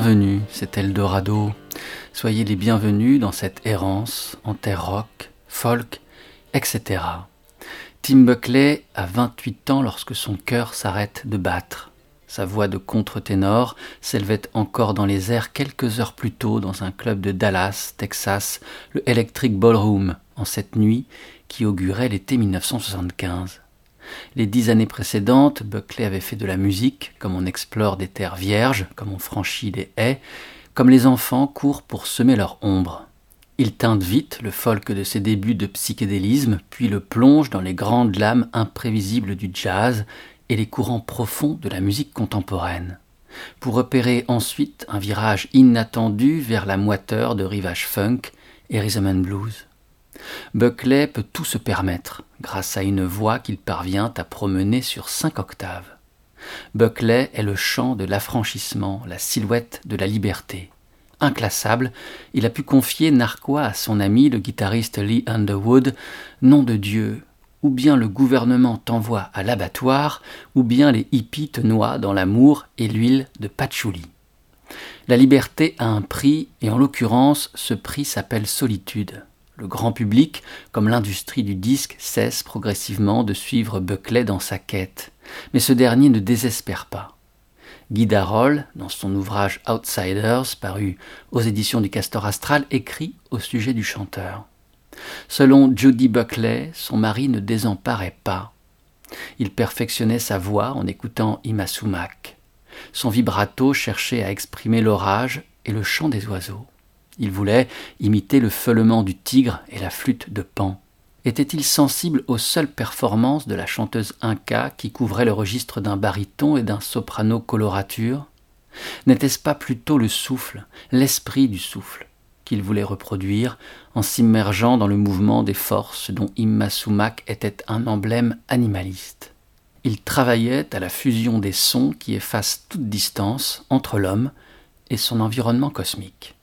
Bienvenus, c'est Eldorado. Soyez les bienvenus dans cette errance en terre rock, folk, etc. Tim Buckley a 28 ans lorsque son cœur s'arrête de battre. Sa voix de contre-ténor s'élevait encore dans les airs quelques heures plus tôt dans un club de Dallas, Texas, le Electric Ballroom, en cette nuit qui augurait l'été 1975. Les dix années précédentes, Buckley avait fait de la musique, comme on explore des terres vierges, comme on franchit des haies, comme les enfants courent pour semer leur ombre. Il teinte vite le folk de ses débuts de psychédélisme, puis le plonge dans les grandes lames imprévisibles du jazz et les courants profonds de la musique contemporaine, pour opérer ensuite un virage inattendu vers la moiteur de rivage funk et rhythm and blues. Buckley peut tout se permettre grâce à une voix qu'il parvient à promener sur cinq octaves. Buckley est le chant de l'affranchissement, la silhouette de la liberté. Inclassable, il a pu confier Narquois à son ami le guitariste Lee Underwood, nom de Dieu, ou bien le gouvernement t'envoie à l'abattoir, ou bien les hippies te noient dans l'amour et l'huile de patchouli. La liberté a un prix, et en l'occurrence, ce prix s'appelle solitude. Le grand public, comme l'industrie du disque, cesse progressivement de suivre Buckley dans sa quête. Mais ce dernier ne désespère pas. Guy Darol, dans son ouvrage Outsiders, paru aux éditions du Castor Astral, écrit au sujet du chanteur. Selon Judy Buckley, son mari ne désemparait pas. Il perfectionnait sa voix en écoutant Imasumak. Son vibrato cherchait à exprimer l'orage et le chant des oiseaux. Il voulait imiter le feulement du tigre et la flûte de Pan. Était-il sensible aux seules performances de la chanteuse Inca qui couvrait le registre d'un baryton et d'un soprano colorature N'était-ce pas plutôt le souffle, l'esprit du souffle, qu'il voulait reproduire en s'immergeant dans le mouvement des forces dont Imma Sumac était un emblème animaliste? Il travaillait à la fusion des sons qui effacent toute distance entre l'homme et son environnement cosmique.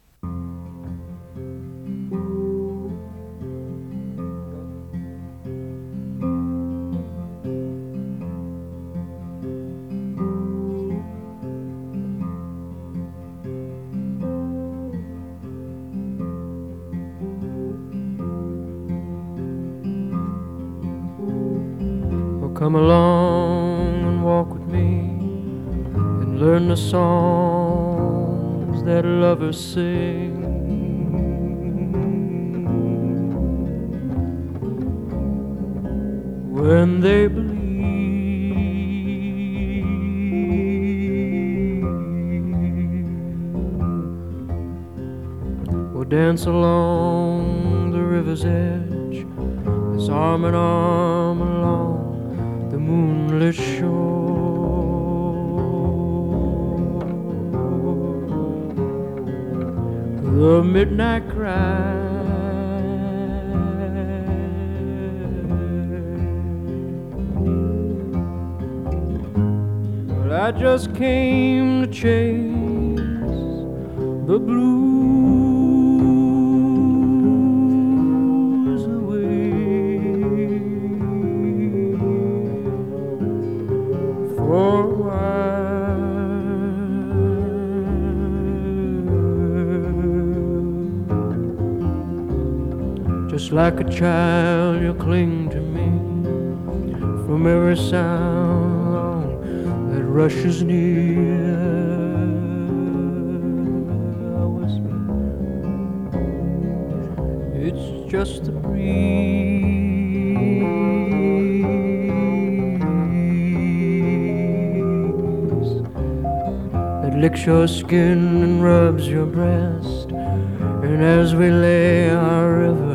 Come along and walk with me and learn the songs that lovers sing. When they believe we'll dance along the river's edge as arm in arm along the moonlit shore. The midnight cry. But I just came to chase the blues. Just like a child, you cling to me from every sound that rushes near. I whisper, it's just the breeze that licks your skin and rubs your breast. And as we lay our rivers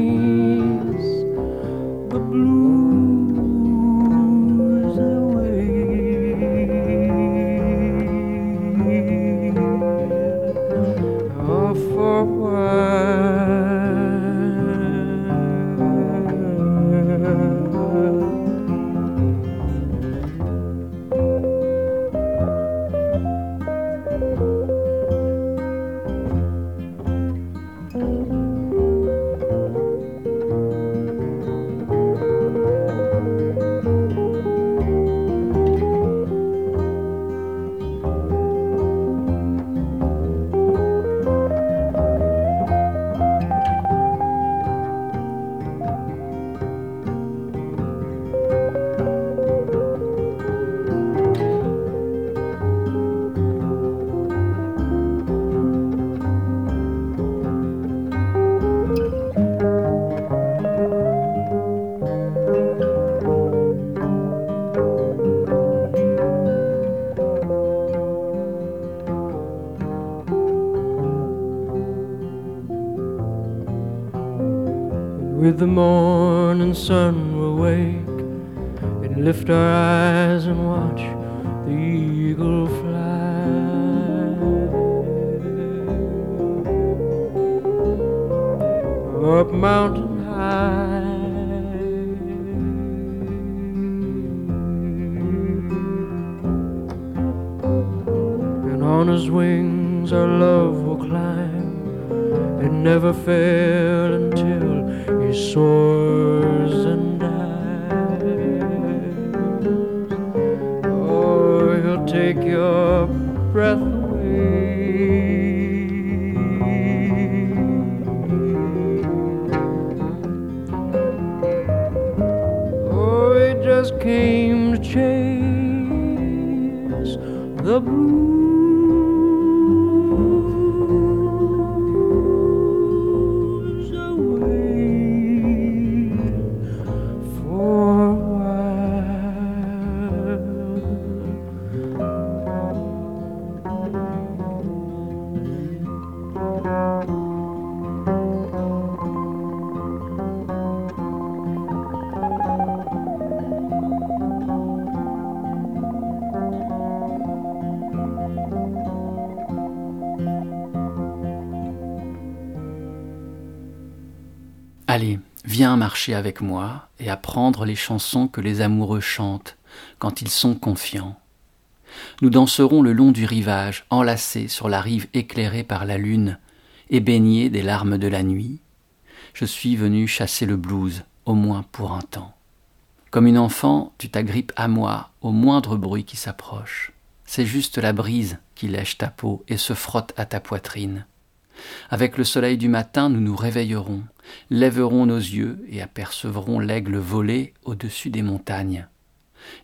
with the morning sun we'll wake. And lift our eyes and watch the eagle fly. Up mountain marcher avec moi et apprendre les chansons que les amoureux chantent quand ils sont confiants. Nous danserons le long du rivage, enlacés sur la rive éclairée par la lune et baignés des larmes de la nuit. Je suis venu chasser le blues, au moins pour un temps. Comme une enfant, tu t'agrippes à moi au moindre bruit qui s'approche. C'est juste la brise qui lèche ta peau et se frotte à ta poitrine. Avec le soleil du matin, nous nous réveillerons, lèverons nos yeux et apercevrons l'aigle voler au-dessus des montagnes.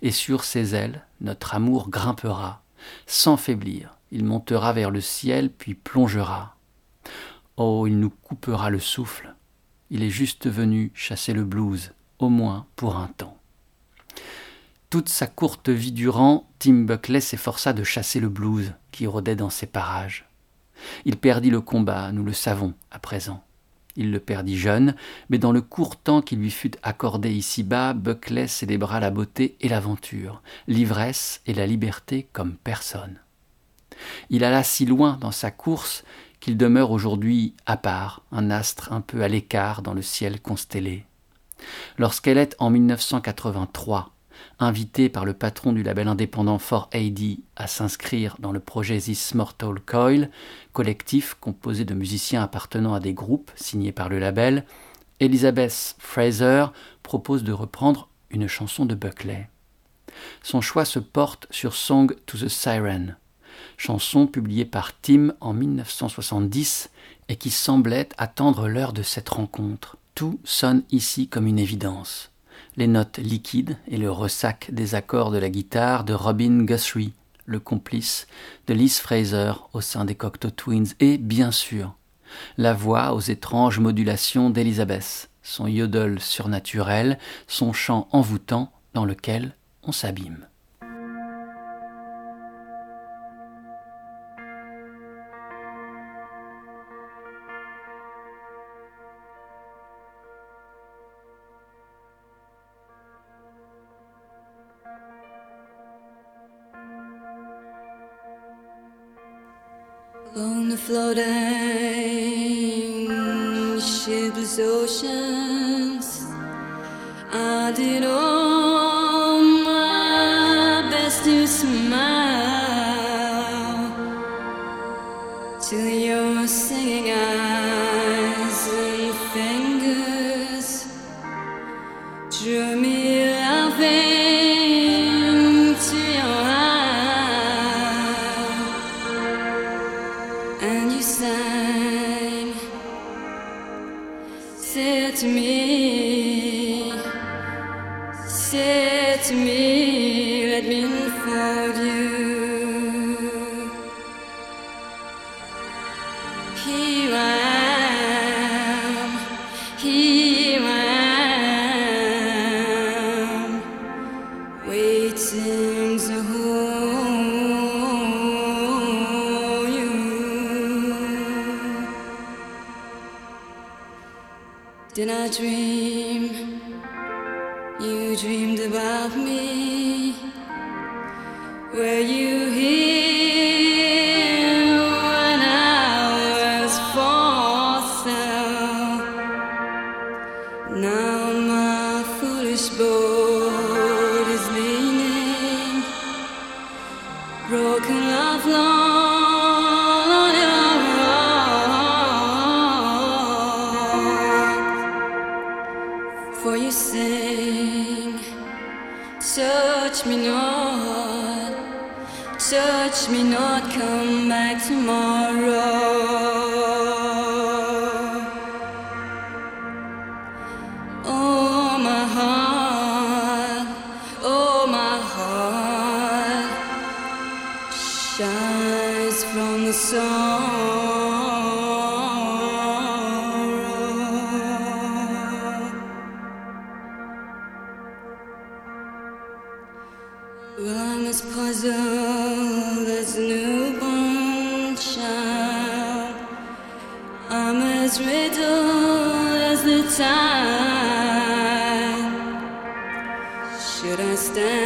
Et sur ses ailes, notre amour grimpera, sans faiblir. Il montera vers le ciel, puis plongera. Oh, il nous coupera le souffle. Il est juste venu chasser le blues, au moins pour un temps. Toute sa courte vie durant, Tim Buckley s'efforça de chasser le blues qui rôdait dans ces parages. Il perdit le combat, nous le savons à présent. Il le perdit jeune, mais dans le court temps qui lui fut accordé ici-bas, Buckley célébra la beauté et l'aventure, l'ivresse et la liberté comme personne. Il alla si loin dans sa course qu'il demeure aujourd'hui à part, un astre un peu à l'écart dans le ciel constellé. Lorsqu'elle est en 1983 invitée par le patron du label indépendant Fort AD à s'inscrire dans le projet This Mortal Coil, collectif composé de musiciens appartenant à des groupes signés par le label, Elizabeth Fraser propose de reprendre une chanson de Buckley. Son choix se porte sur Song to the Siren, chanson publiée par Tim en 1970 et qui semblait attendre l'heure de cette rencontre. Tout sonne ici comme une évidence les notes liquides et le ressac des accords de la guitare de Robin Guthrie, le complice de Liz Fraser au sein des Cocteau Twins, et bien sûr, la voix aux étranges modulations d'Elizabeth, son yodel surnaturel, son chant envoûtant dans lequel on s'abîme. Floating me, let me unfold you.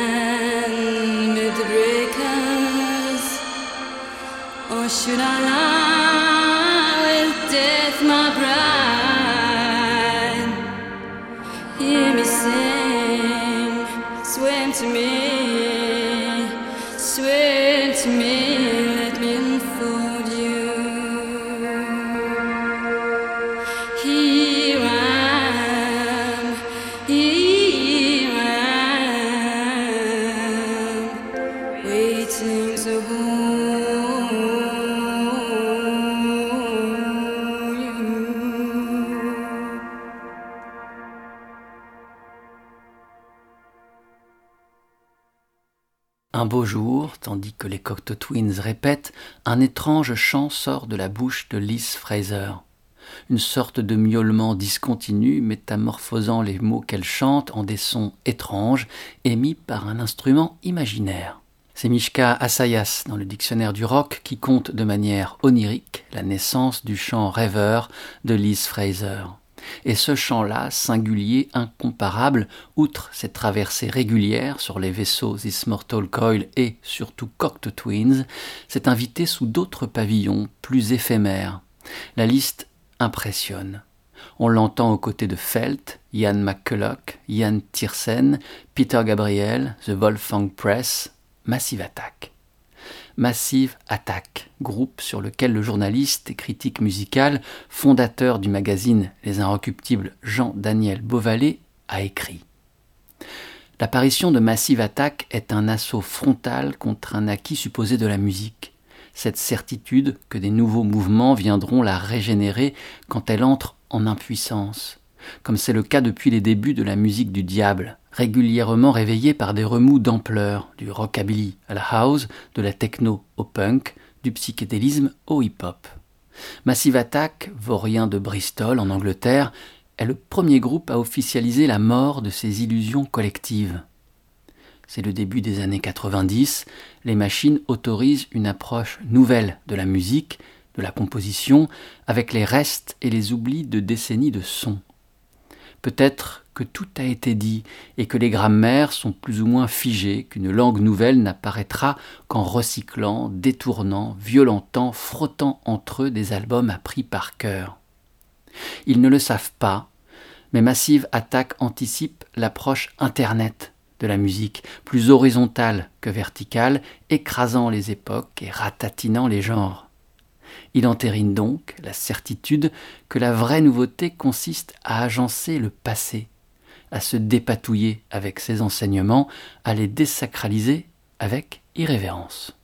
and or should I lie? Beau jour, tandis que les Cocteau Twins répètent, un étrange chant sort de la bouche de Liz Fraser. Une sorte de miaulement discontinu métamorphosant les mots qu'elle chante en des sons étranges émis par un instrument imaginaire. C'est Mishka Asayas dans le dictionnaire du rock qui compte de manière onirique la naissance du chant rêveur de Liz Fraser. Et ce chant-là, singulier, incomparable, outre ses traversées régulières sur les vaisseaux Mortal Coil et surtout Cocteau Twins, s'est invité sous d'autres pavillons plus éphémères. La liste impressionne. On l'entend aux côtés de Felt, Ian McCulloch, Ian Tiersen, Peter Gabriel, The Wolfgang Press, Massive Attack. Massive Attack, groupe sur lequel le journaliste et critique musical, fondateur du magazine Les Inrecuptibles Jean-Daniel Beauvalet, a écrit. L'apparition de Massive Attack est un assaut frontal contre un acquis supposé de la musique. Cette certitude que des nouveaux mouvements viendront la régénérer quand elle entre en impuissance, comme c'est le cas depuis les débuts de la musique du diable, régulièrement réveillée par des remous d'ampleur, du rockabilly à la house, de la techno au punk, du psychédélisme au hip-hop. Massive Attack, vaurien de Bristol en Angleterre, est le premier groupe à officialiser la mort de ces illusions collectives. C'est le début des années 90, les machines autorisent une approche nouvelle de la musique, de la composition, avec les restes et les oublis de décennies de sons. Peut-être que tout a été dit et que les grammaires sont plus ou moins figées, qu'une langue nouvelle n'apparaîtra qu'en recyclant, détournant, violentant, frottant entre eux des albums appris par cœur. Ils ne le savent pas, mais Massive Attack anticipe l'approche Internet de la musique, plus horizontale que verticale, écrasant les époques et ratatinant les genres. Il entérine donc la certitude que la vraie nouveauté consiste à agencer le passé, à se dépatouiller avec ses enseignements, à les désacraliser avec irrévérence.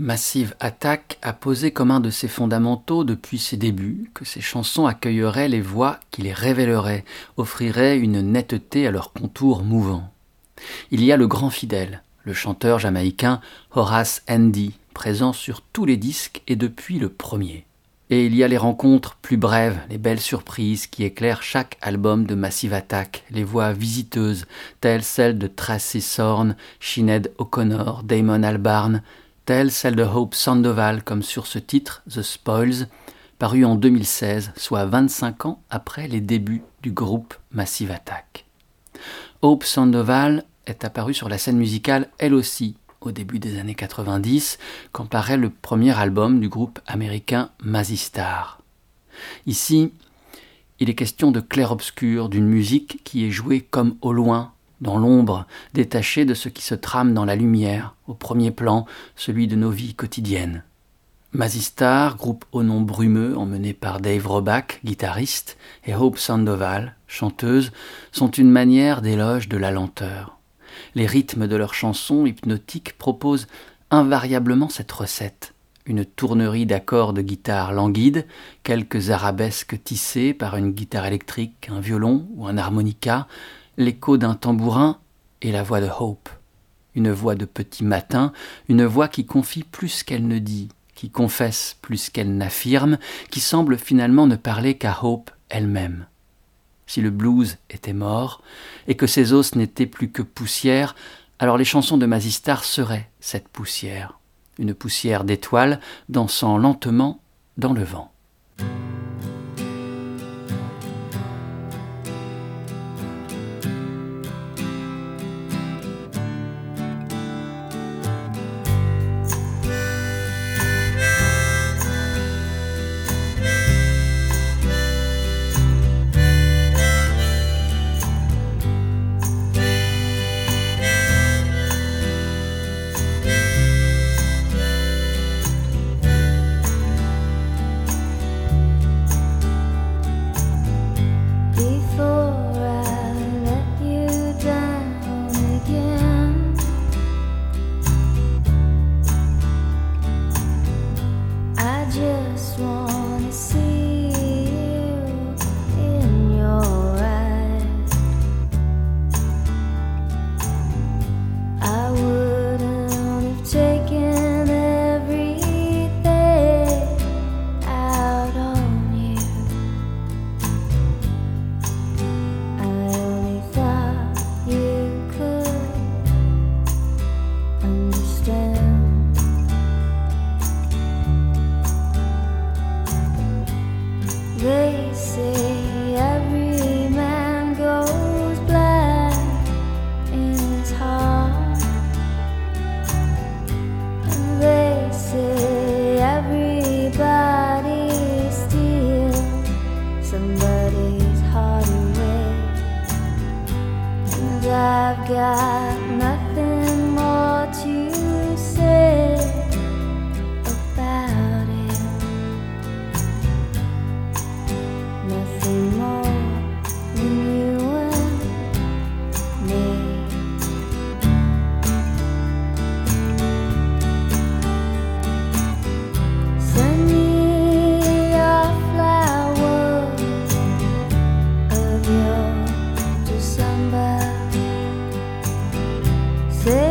Massive Attack a posé comme un de ses fondamentaux depuis ses débuts que ses chansons accueilleraient les voix qui les révéleraient, offriraient une netteté à leurs contours mouvants. Il y a le grand fidèle, le chanteur jamaïcain Horace Andy, présent sur tous les disques et depuis le premier. Et il y a les rencontres plus brèves, les belles surprises qui éclairent chaque album de Massive Attack, les voix visiteuses, telles celles de Tracy Sorn, Sinead O'Connor, Damon Albarn, telles celles de Hope Sandoval, comme sur ce titre, The Spoils, paru en 2016, soit 25 ans après les débuts du groupe Massive Attack. Hope Sandoval est apparue sur la scène musicale elle aussi au début des années 90, quand paraît le premier album du groupe américain Mazistar. Ici, il est question de clair-obscur, d'une musique qui est jouée comme au loin, dans l'ombre, détachée de ce qui se trame dans la lumière, au premier plan, celui de nos vies quotidiennes. Mazistar, groupe au nom brumeux emmené par Dave Roback, guitariste, et Hope Sandoval, chanteuse, sont une manière d'éloge de la lenteur les rythmes de leurs chansons hypnotiques proposent invariablement cette recette. Une tournerie d'accords de guitare languide, quelques arabesques tissées par une guitare électrique, un violon ou un harmonica, l'écho d'un tambourin et la voix de Hope. Une voix de petit matin, une voix qui confie plus qu'elle ne dit, qui confesse plus qu'elle n'affirme, qui semble finalement ne parler qu'à Hope elle-même si le blues était mort, et que ses os n'étaient plus que poussière, alors les chansons de Mazistar seraient cette poussière, une poussière d'étoiles dansant lentement dans le vent.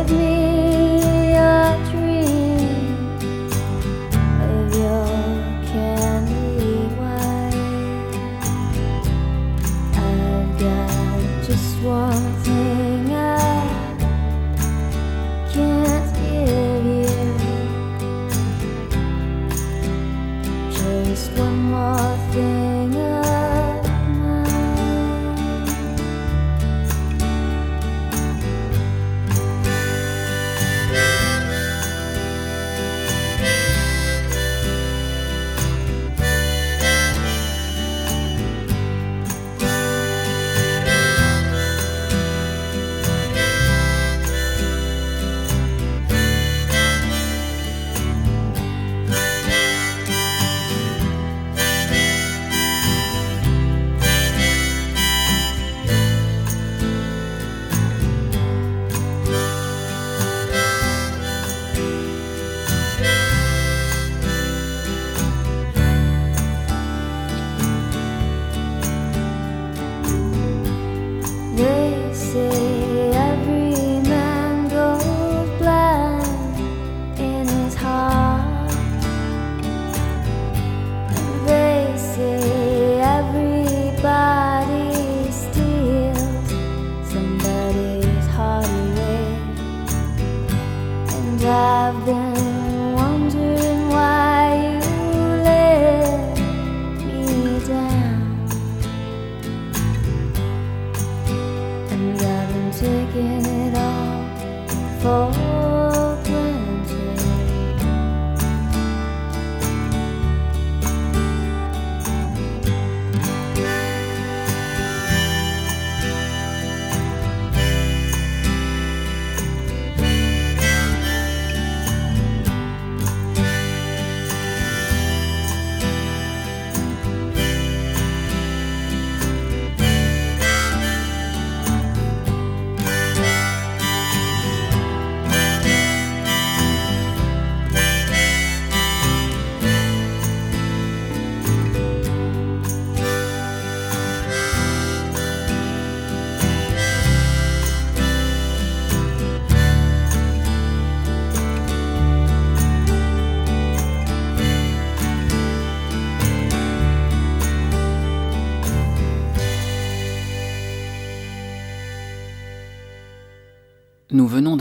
with me.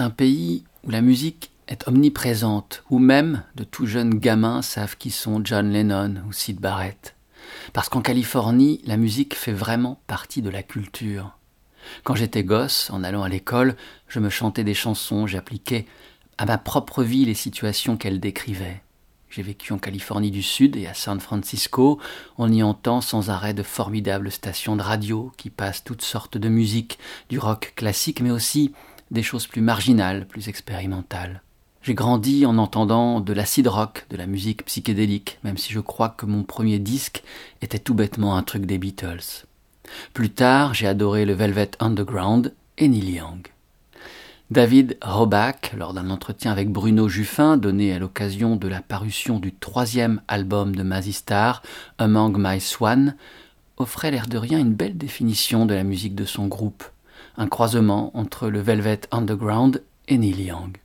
D'un pays où la musique est omniprésente, où même de tout jeunes gamins savent qui sont John Lennon ou Sid Barrett. Parce qu'en Californie, la musique fait vraiment partie de la culture. Quand j'étais gosse, en allant à l'école, je me chantais des chansons, j'appliquais à ma propre vie les situations qu'elle décrivait. J'ai vécu en Californie du Sud et à San Francisco. On y entend sans arrêt de formidables stations de radio qui passent toutes sortes de musique, du rock classique, mais aussi des choses plus marginales, plus expérimentales. J'ai grandi en entendant de l'acid rock, de la musique psychédélique, même si je crois que mon premier disque était tout bêtement un truc des Beatles. Plus tard, j'ai adoré le Velvet Underground et Neil Young. David Roback, lors d'un entretien avec Bruno Juffin donné à l'occasion de la parution du troisième album de Mazistar, Among My Swan, offrait l'air de rien une belle définition de la musique de son groupe, un croisement entre le Velvet Underground et Neil Young.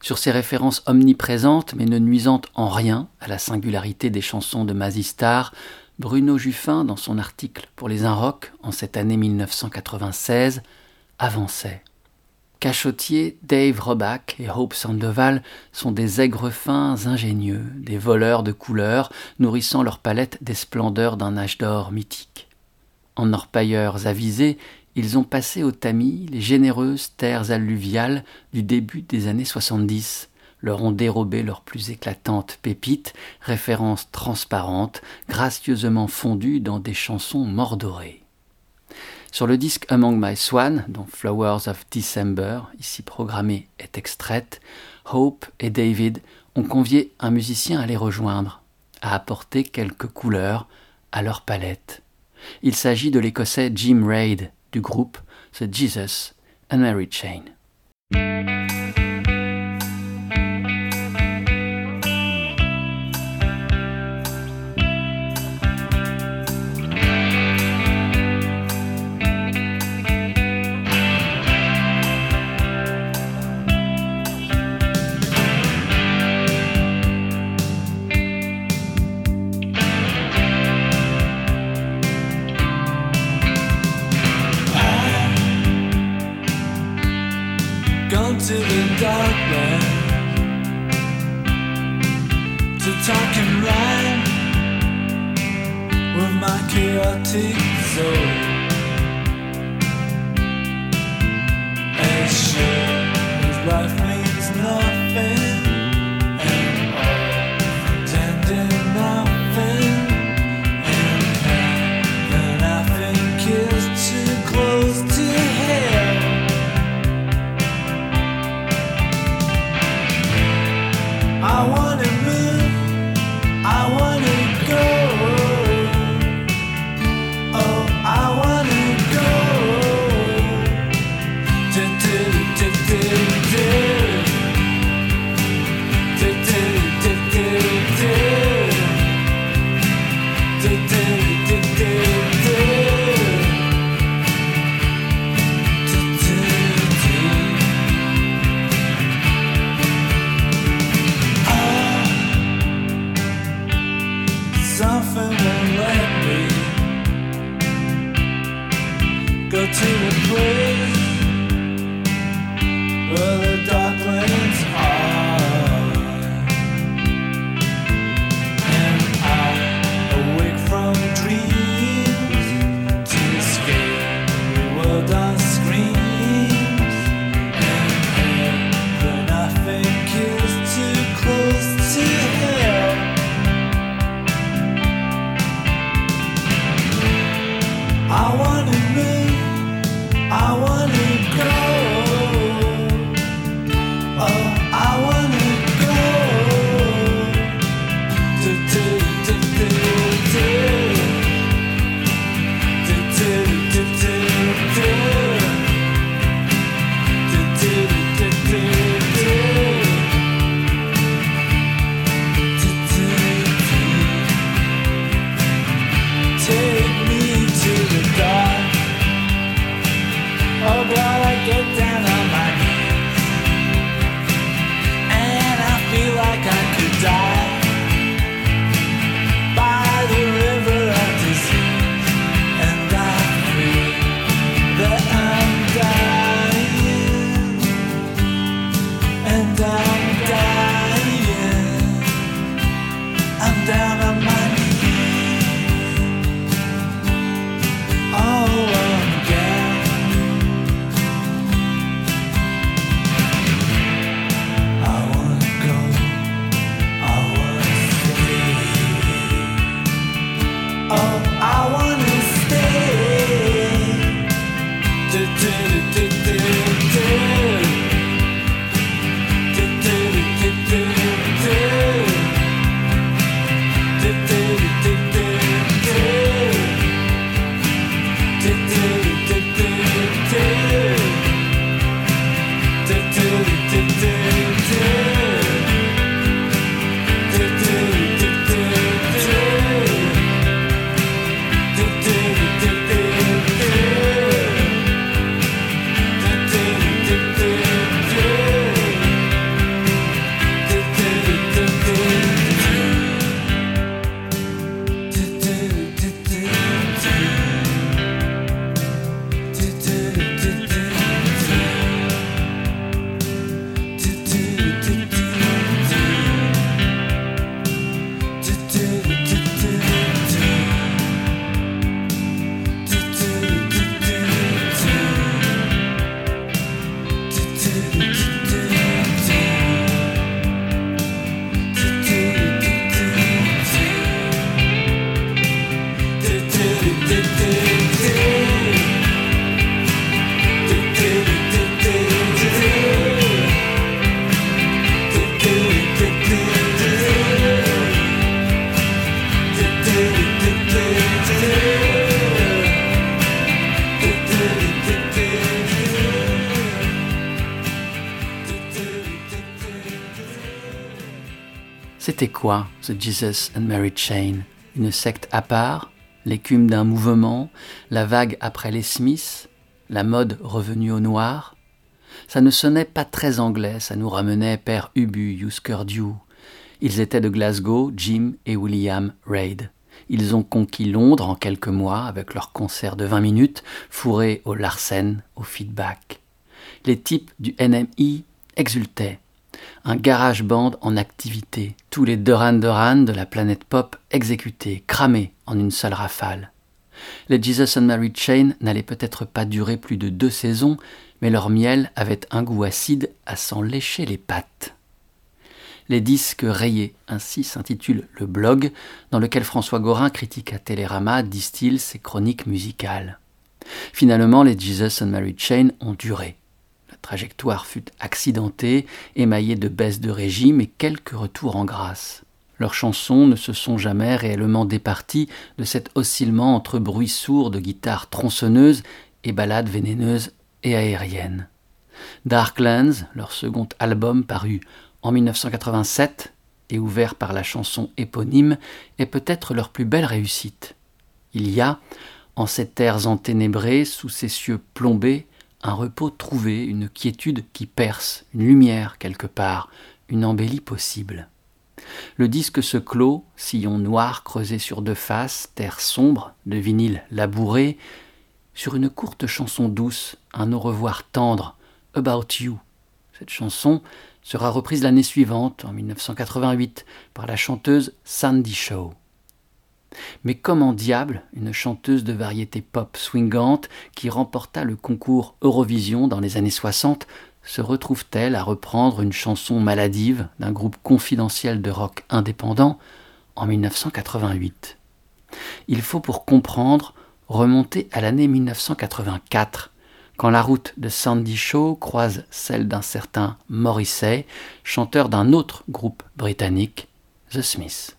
Sur ces références omniprésentes mais ne nuisantes en rien à la singularité des chansons de Mazistar, Bruno Juffin, dans son article pour les Inrocks en cette année 1996, avançait. Cachotier, Dave Roback et Hope Sandoval sont des aigres fins ingénieux, des voleurs de couleurs, nourrissant leur palette des splendeurs d'un âge d'or mythique. En orpailleurs avisés, ils ont passé au tamis les généreuses terres alluviales du début des années 70, leur ont dérobé leurs plus éclatantes pépites, références transparentes, gracieusement fondues dans des chansons mordorées. Sur le disque Among My Swan, dont Flowers of December, ici programmée, est extraite, Hope et David ont convié un musicien à les rejoindre, à apporter quelques couleurs à leur palette. Il s'agit de l'écossais Jim Reid du groupe The Jesus and Mary Chain. Quoi, The Jesus and Mary Chain? Une secte à part? L'écume d'un mouvement? La vague après les Smiths? La mode revenue au noir? Ça ne sonnait pas très anglais, ça nous ramenait Père Ubu, Yusker Dew. Ils étaient de Glasgow, Jim et William Reid. Ils ont conquis Londres en quelques mois avec leur concert de 20 minutes, fourré au Larsen, au feedback. Les types du NMI exultaient. Un garage band en activité, tous les Duran Duran de la planète pop exécutés, cramés en une seule rafale. Les Jesus and Mary Chain n'allaient peut-être pas durer plus de deux saisons, mais leur miel avait un goût acide à s'en lécher les pattes. Les disques rayés, ainsi s'intitule le blog dans lequel François Gorin critique à Télérama, distille ses chroniques musicales. Finalement, les Jesus and Mary Chain ont duré. Trajectoire fut accidentée, émaillée de baisses de régime et quelques retours en grâce. Leurs chansons ne se sont jamais réellement départies de cet oscillement entre bruits sourds de guitares tronçonneuses et ballades vénéneuses et aériennes. Darklands, leur second album paru en 1987 et ouvert par la chanson éponyme, est peut-être leur plus belle réussite. Il y a, en ces terres enténébrées, sous ces cieux plombés, un repos trouvé, une quiétude qui perce, une lumière quelque part, une embellie possible. Le disque se clôt, sillon noir creusé sur deux faces, terre sombre, de vinyle labouré, sur une courte chanson douce, un au revoir tendre, About You. Cette chanson, sera reprise l'année suivante, en 1988, par la chanteuse Sandy Shaw. Mais comment diable une chanteuse de variété pop swingante qui remporta le concours Eurovision dans les années 60 se retrouve-t-elle à reprendre une chanson maladive d'un groupe confidentiel de rock indépendant en 1988 Il faut pour comprendre remonter à l'année 1984 quand la route de Sandy Shaw croise celle d'un certain Morrissey, chanteur d'un autre groupe britannique, The Smiths.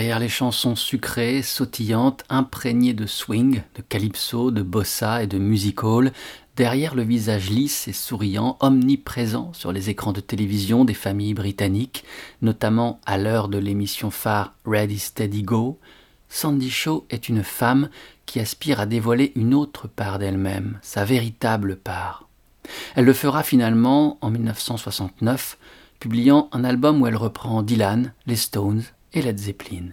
Derrière les chansons sucrées, sautillantes, imprégnées de swing, de calypso, de bossa et de music hall, derrière le visage lisse et souriant, omniprésent sur les écrans de télévision des familles britanniques, notamment à l'heure de l'émission phare Ready Steady Go, Sandy Shaw est une femme qui aspire à dévoiler une autre part d'elle-même, sa véritable part. Elle le fera finalement en 1969, publiant un album où elle reprend Dylan, les Stones et Led Zeppelin,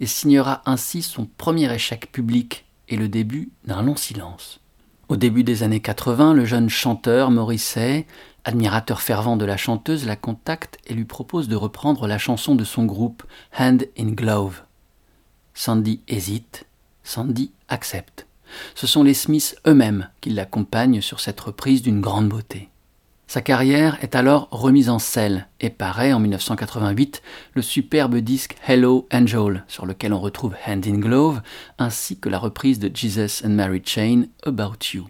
et signera ainsi son premier échec public et le début d'un long silence. Au début des années 80, le jeune chanteur Morrissey, admirateur fervent de la chanteuse, la contacte et lui propose de reprendre la chanson de son groupe Hand in Glove. Sandy hésite, Sandy accepte. Ce sont les Smiths eux-mêmes qui l'accompagnent sur cette reprise d'une grande beauté. Sa carrière est alors remise en selle et paraît en 1988 le superbe disque Hello Angel, sur lequel on retrouve Hand in Glove, ainsi que la reprise de Jesus and Mary Chain About You.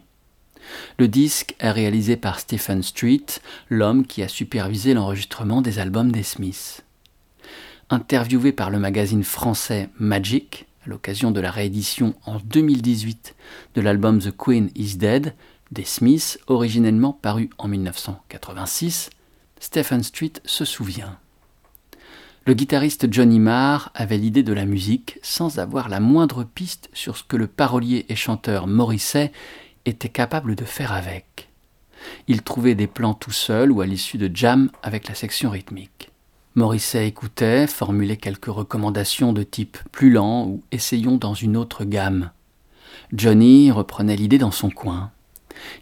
Le disque est réalisé par Stephen Street, l'homme qui a supervisé l'enregistrement des albums des Smiths. Interviewé par le magazine français Magic, à l'occasion de la réédition en 2018 de l'album The Queen is Dead, des Smiths, originellement paru en 1986, Stephen Street se souvient. Le guitariste Johnny Marr avait l'idée de la musique sans avoir la moindre piste sur ce que le parolier et chanteur Morrissey était capable de faire avec. Il trouvait des plans tout seul ou à l'issue de jam avec la section rythmique. Morrissey écoutait, formulait quelques recommandations de type plus lent ou essayons dans une autre gamme. Johnny reprenait l'idée dans son coin.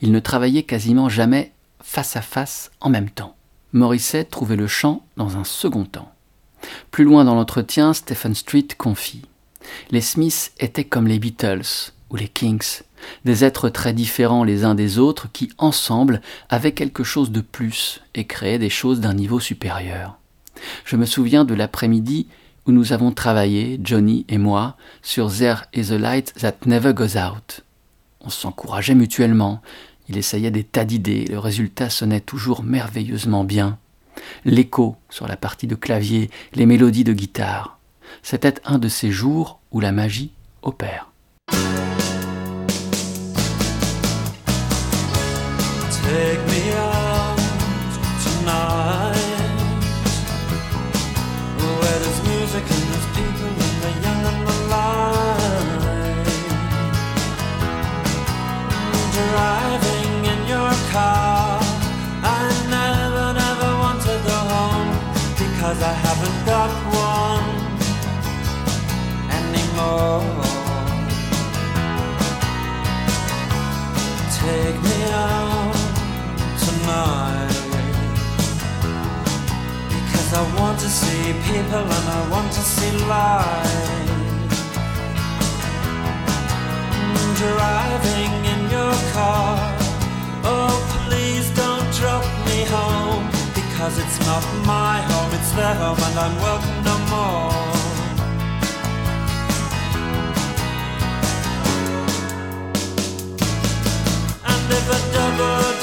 Il ne travaillait quasiment jamais face à face en même temps. Morissette trouvait le chant dans un second temps. Plus loin dans l'entretien, Stephen Street confie Les Smiths étaient comme les Beatles ou les Kings, des êtres très différents les uns des autres qui, ensemble, avaient quelque chose de plus et créaient des choses d'un niveau supérieur. Je me souviens de l'après-midi où nous avons travaillé, Johnny et moi, sur There is a light that never goes out. On s'encourageait mutuellement. Il essayait des tas d'idées, le résultat sonnait toujours merveilleusement bien. L'écho sur la partie de clavier, les mélodies de guitare. C'était un de ces jours où la magie opère. Car. I never, never want to go home Because I haven't got one anymore not my home, it's their home and I'm welcome no more. And if a double-decker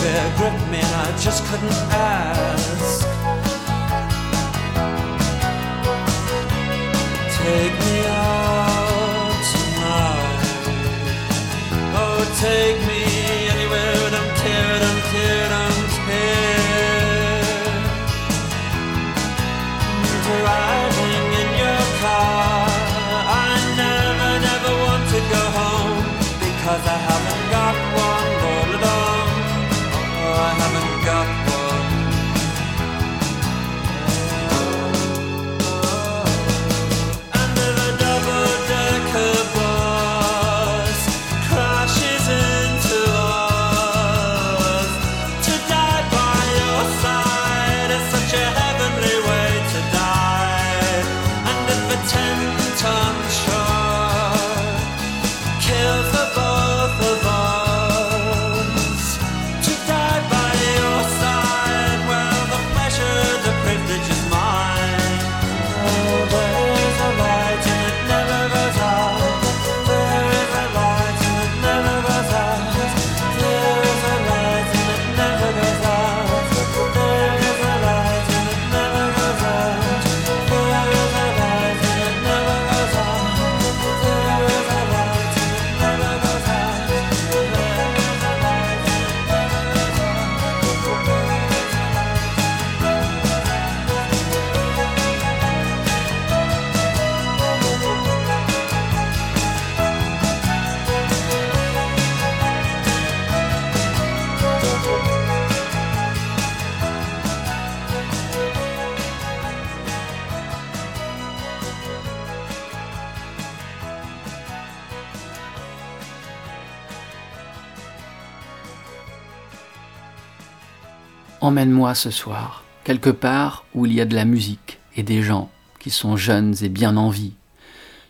their grip mean I just couldn't ask. Emmène-moi ce soir, quelque part où il y a de la musique et des gens qui sont jeunes et bien en vie.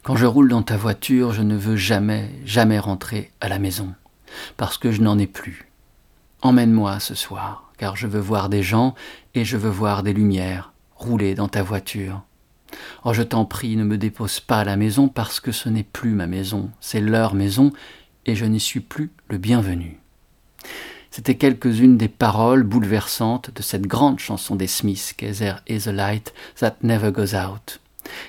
Quand je roule dans ta voiture, je ne veux jamais, jamais rentrer à la maison, parce que je n'en ai plus. Emmène-moi ce soir, car je veux voir des gens et je veux voir des lumières rouler dans ta voiture. Oh, je t'en prie, ne me dépose pas à la maison parce que ce n'est plus ma maison, c'est leur maison et je n'y suis plus le bienvenu. C'étaient quelques-unes des paroles bouleversantes de cette grande chanson des Smiths There is a light that never goes out.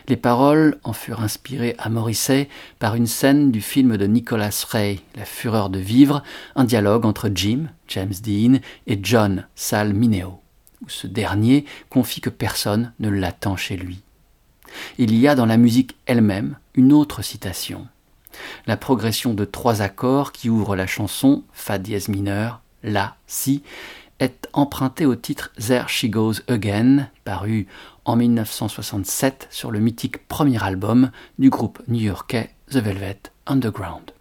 Les paroles en furent inspirées à Morrissey par une scène du film de Nicholas Ray, La fureur de vivre, un dialogue entre Jim, James Dean, et John, Sal Mineo, où ce dernier confie que personne ne l'attend chez lui. Il y a dans la musique elle-même une autre citation. La progression de trois accords qui ouvre la chanson, Fa dièse mineur, La, Si, est empruntée au titre There She Goes Again, paru en 1967 sur le mythique premier album du groupe new-yorkais The Velvet Underground.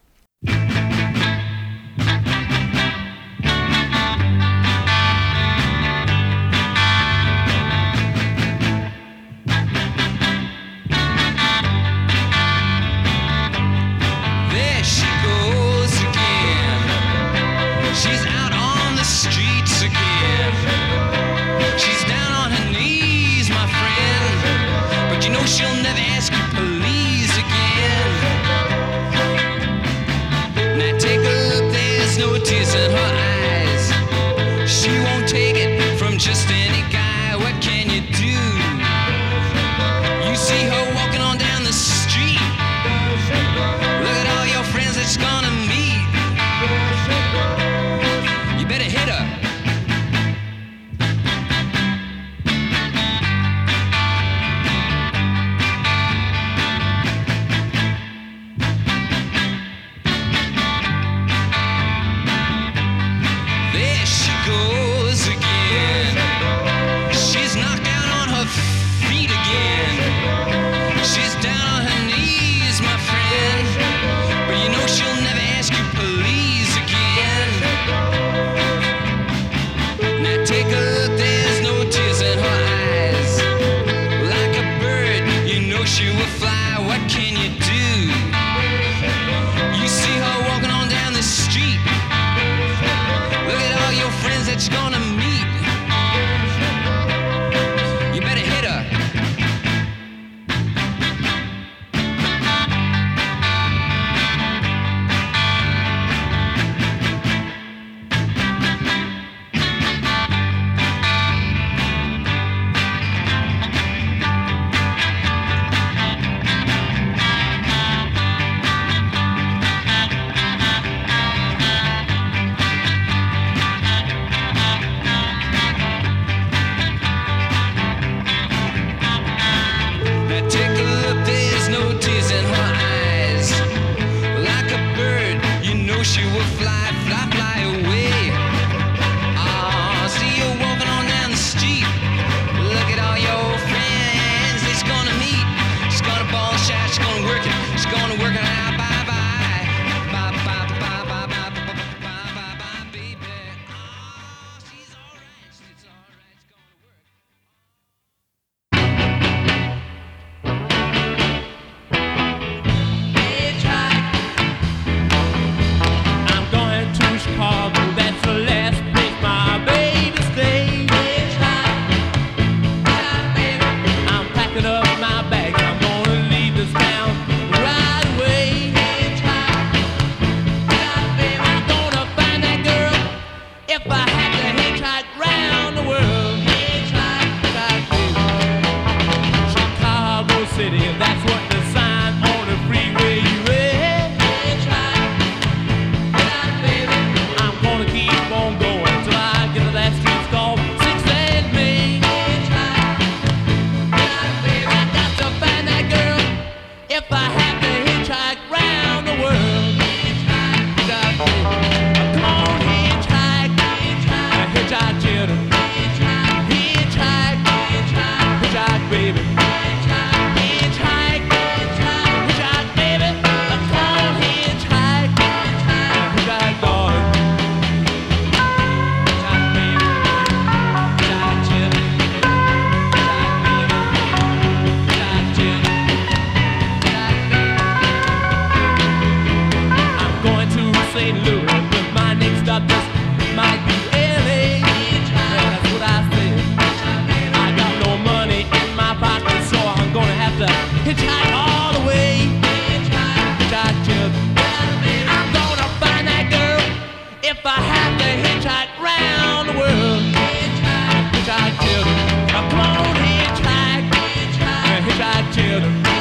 I killed them.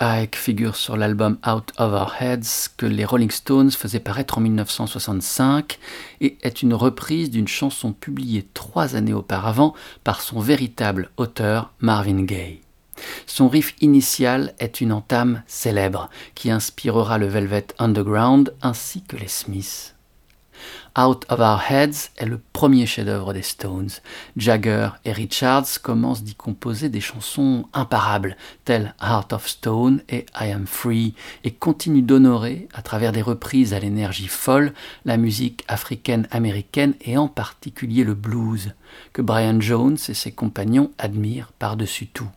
Hitchhike figure sur l'album Out of Our Heads que les Rolling Stones faisaient paraître en 1965 et est une reprise d'une chanson publiée trois années auparavant par son véritable auteur Marvin Gaye. Son riff initial est une entame célèbre qui inspirera le Velvet Underground ainsi que les Smiths. Out of Our Heads est le premier chef-d'œuvre des Stones. Jagger et Richards commencent d'y composer des chansons imparables, telles Heart of Stone et I Am Free, et continuent d'honorer, à travers des reprises à l'énergie folle, la musique africaine-américaine et en particulier le blues, que Brian Jones et ses compagnons admirent par-dessus tout.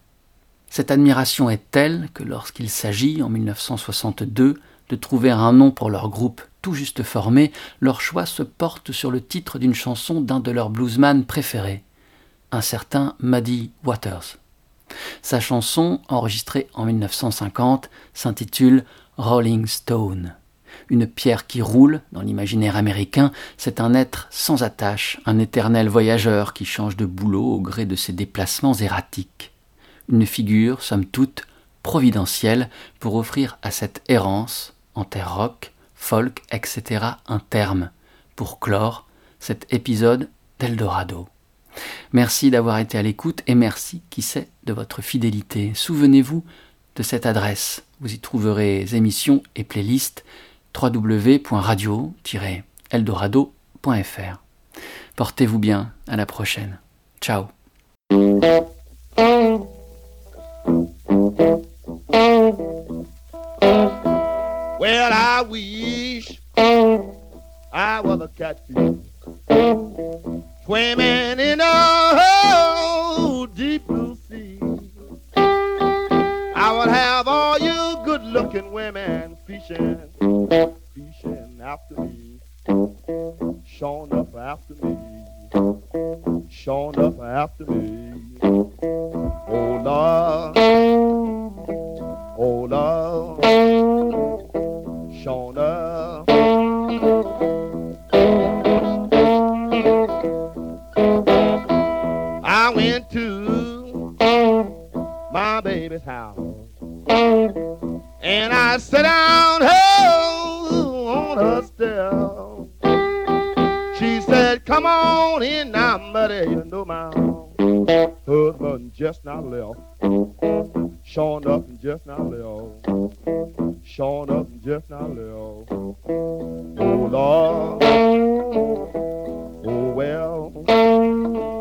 Cette admiration est telle que lorsqu'il s'agit, en 1962, de trouver un nom pour leur groupe tout juste formé, leur choix se porte sur le titre d'une chanson d'un de leurs bluesman préférés, un certain Muddy Waters. Sa chanson, enregistrée en 1950, s'intitule Rolling Stone. Une pierre qui roule, dans l'imaginaire américain, c'est un être sans attache, un éternel voyageur qui change de boulot au gré de ses déplacements erratiques. Une figure, somme toute, providentielle pour offrir à cette errance, en terre rock, folk, etc. un terme pour clore cet épisode d'Eldorado. Merci d'avoir été à l'écoute et merci, qui sait, de votre fidélité. Souvenez-vous de cette adresse. Vous y trouverez émissions et playlists www.radio-eldorado.fr. Portez-vous bien, à la prochaine. Ciao. I wish mm. I was a catfish swimming in a deep blue sea. I would have all you good-looking women fishing, fishing after me, showing up after me, showing up after me. Oh Lord, oh Lord. Shona. I went to my baby's house and I sat down oh, on her step. She said, Come on in now, buddy. You know my husband just now left. Showing up and just now left. Showing up and just now left. Oh Lord. Oh well.